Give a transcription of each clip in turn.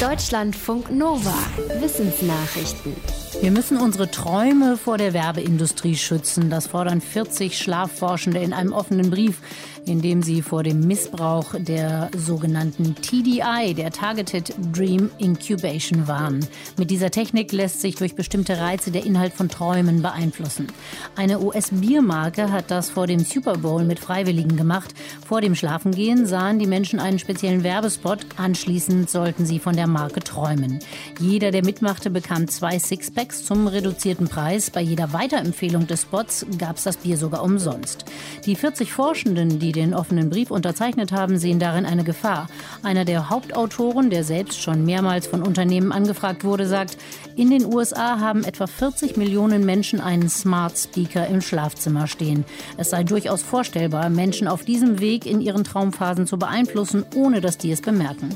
Deutschlandfunk Nova. Wissensnachrichten. Wir müssen unsere Träume vor der Werbeindustrie schützen. Das fordern 40 Schlafforschende in einem offenen Brief, in dem sie vor dem Missbrauch der sogenannten TDI, der Targeted Dream Incubation, warnen. Mit dieser Technik lässt sich durch bestimmte Reize der Inhalt von Träumen beeinflussen. Eine US-Biermarke hat das vor dem Super Bowl mit Freiwilligen gemacht. Vor dem Schlafengehen sahen die Menschen einen speziellen Werbespot. Anschließend sollten sie von der Marke träumen. Jeder, der mitmachte, bekam zwei Sixpacks zum reduzierten Preis. Bei jeder Weiterempfehlung des Spots gab es das Bier sogar umsonst. Die 40 Forschenden, die den offenen Brief unterzeichnet haben, sehen darin eine Gefahr. Einer der Hauptautoren, der selbst schon mehrmals von Unternehmen angefragt wurde, sagt, in den USA haben etwa 40 Millionen Menschen einen Smart Speaker im Schlafzimmer stehen. Es sei durchaus vorstellbar, Menschen auf diesem Weg in ihren Traumphasen zu beeinflussen, ohne dass die es bemerken.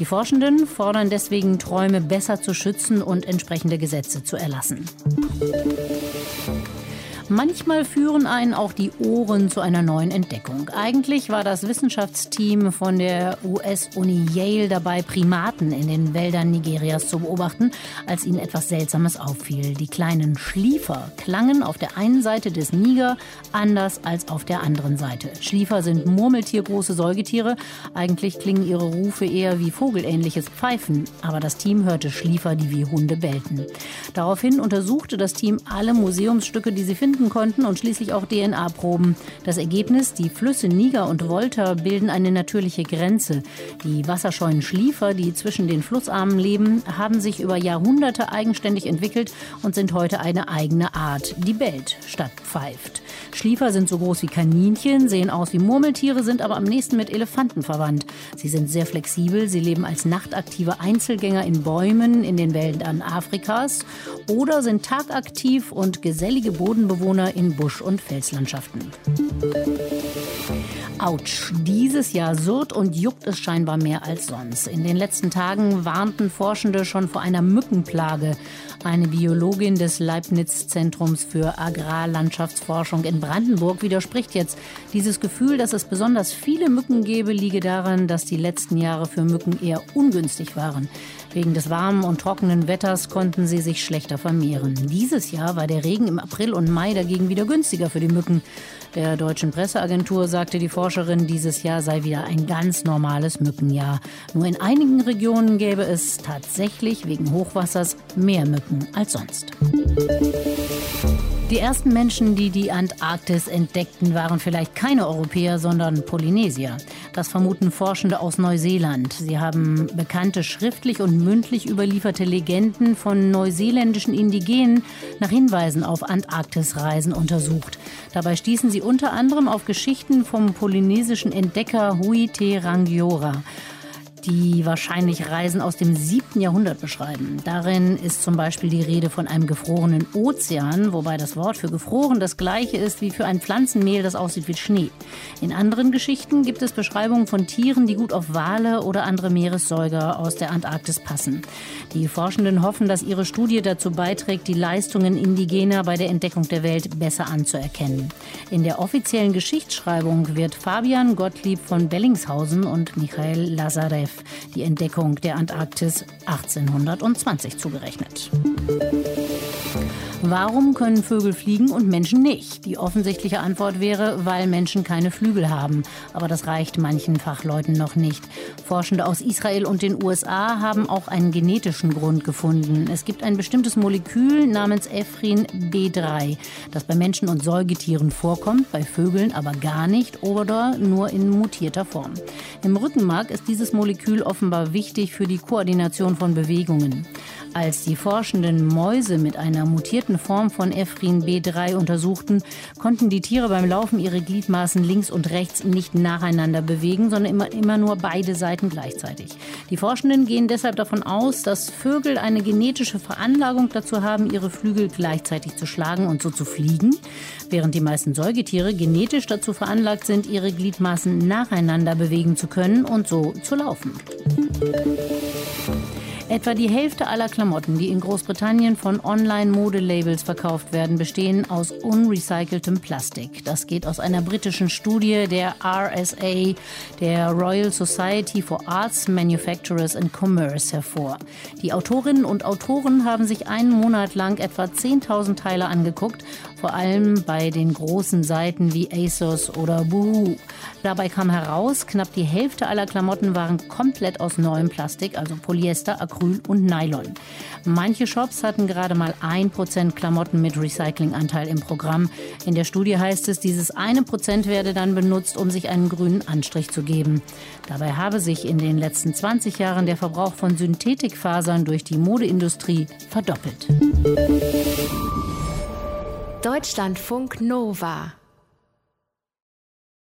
Die Forschenden fordern deswegen, Träume besser zu schützen und entsprechende Gesetze zu erlassen. Manchmal führen einen auch die Ohren zu einer neuen Entdeckung. Eigentlich war das Wissenschaftsteam von der US-Uni Yale dabei, Primaten in den Wäldern Nigerias zu beobachten, als ihnen etwas Seltsames auffiel. Die kleinen Schliefer klangen auf der einen Seite des Niger anders als auf der anderen Seite. Schliefer sind murmeltiergroße Säugetiere. Eigentlich klingen ihre Rufe eher wie vogelähnliches Pfeifen. Aber das Team hörte Schliefer, die wie Hunde bellten. Daraufhin untersuchte das Team alle Museumsstücke, die sie finden finden konnten und schließlich auch DNA-Proben. Das Ergebnis, die Flüsse Niger und Volta bilden eine natürliche Grenze. Die wasserscheuen Schliefer, die zwischen den Flussarmen leben, haben sich über Jahrhunderte eigenständig entwickelt und sind heute eine eigene Art, die bellt statt pfeift. Schliefer sind so groß wie Kaninchen, sehen aus wie Murmeltiere, sind aber am nächsten mit Elefanten verwandt. Sie sind sehr flexibel, sie leben als nachtaktive Einzelgänger in Bäumen in den Wäldern Afrikas oder sind tagaktiv und gesellige Bodenbewohner in Busch- und Felslandschaften. Autsch, dieses Jahr surrt und juckt es scheinbar mehr als sonst. In den letzten Tagen warnten Forschende schon vor einer Mückenplage. Eine Biologin des Leibniz-Zentrums für Agrarlandschaftsforschung in Brandenburg widerspricht jetzt. Dieses Gefühl, dass es besonders viele Mücken gäbe, liege daran, dass die letzten Jahre für Mücken eher ungünstig waren. Wegen des warmen und trockenen Wetters konnten sie sich schlechter vermehren. Dieses Jahr war der Regen im April und Mai dagegen wieder günstiger für die Mücken. Der deutschen Presseagentur sagte die Forscherin, dieses Jahr sei wieder ein ganz normales Mückenjahr. Nur in einigen Regionen gäbe es tatsächlich wegen Hochwassers mehr Mücken als sonst. Die ersten Menschen, die die Antarktis entdeckten, waren vielleicht keine Europäer, sondern Polynesier. Das vermuten Forschende aus Neuseeland. Sie haben bekannte schriftlich und mündlich überlieferte Legenden von neuseeländischen Indigenen nach Hinweisen auf Antarktisreisen untersucht. Dabei stießen sie unter anderem auf Geschichten vom polynesischen Entdecker Hui Te Rangiora die wahrscheinlich Reisen aus dem 7. Jahrhundert beschreiben. Darin ist zum Beispiel die Rede von einem gefrorenen Ozean, wobei das Wort für gefroren das gleiche ist wie für ein Pflanzenmehl, das aussieht wie Schnee. In anderen Geschichten gibt es Beschreibungen von Tieren, die gut auf Wale oder andere Meeressäuger aus der Antarktis passen. Die Forschenden hoffen, dass ihre Studie dazu beiträgt, die Leistungen Indigener bei der Entdeckung der Welt besser anzuerkennen. In der offiziellen Geschichtsschreibung wird Fabian Gottlieb von Bellingshausen und Michael Lazarev die Entdeckung der Antarktis 1820 zugerechnet. Warum können Vögel fliegen und Menschen nicht? Die offensichtliche Antwort wäre, weil Menschen keine Flügel haben. Aber das reicht manchen Fachleuten noch nicht. Forschende aus Israel und den USA haben auch einen genetischen Grund gefunden. Es gibt ein bestimmtes Molekül namens Ephrin B3, das bei Menschen und Säugetieren vorkommt, bei Vögeln aber gar nicht oder nur in mutierter Form. Im Rückenmark ist dieses Molekül offenbar wichtig für die Koordination von Bewegungen. Als die Forschenden Mäuse mit einer mutierten Form von Ephrin B3 untersuchten, konnten die Tiere beim Laufen ihre Gliedmaßen links und rechts nicht nacheinander bewegen, sondern immer, immer nur beide Seiten gleichzeitig. Die Forschenden gehen deshalb davon aus, dass Vögel eine genetische Veranlagung dazu haben, ihre Flügel gleichzeitig zu schlagen und so zu fliegen, während die meisten Säugetiere genetisch dazu veranlagt sind, ihre Gliedmaßen nacheinander bewegen zu können und so zu laufen. Etwa die Hälfte aller Klamotten, die in Großbritannien von Online-Modelabels verkauft werden, bestehen aus unrecyceltem Plastik. Das geht aus einer britischen Studie der RSA, der Royal Society for Arts, Manufacturers and Commerce, hervor. Die Autorinnen und Autoren haben sich einen Monat lang etwa 10.000 Teile angeguckt, vor allem bei den großen Seiten wie ASOS oder Boohoo. Dabei kam heraus, knapp die Hälfte aller Klamotten waren komplett aus neuem Plastik, also Polyester, Acryl und Nylon. Manche Shops hatten gerade mal 1% Klamotten mit Recyclinganteil im Programm. In der Studie heißt es, dieses eine Prozent werde dann benutzt, um sich einen grünen Anstrich zu geben. Dabei habe sich in den letzten 20 Jahren der Verbrauch von Synthetikfasern durch die Modeindustrie verdoppelt. Deutschlandfunk Nova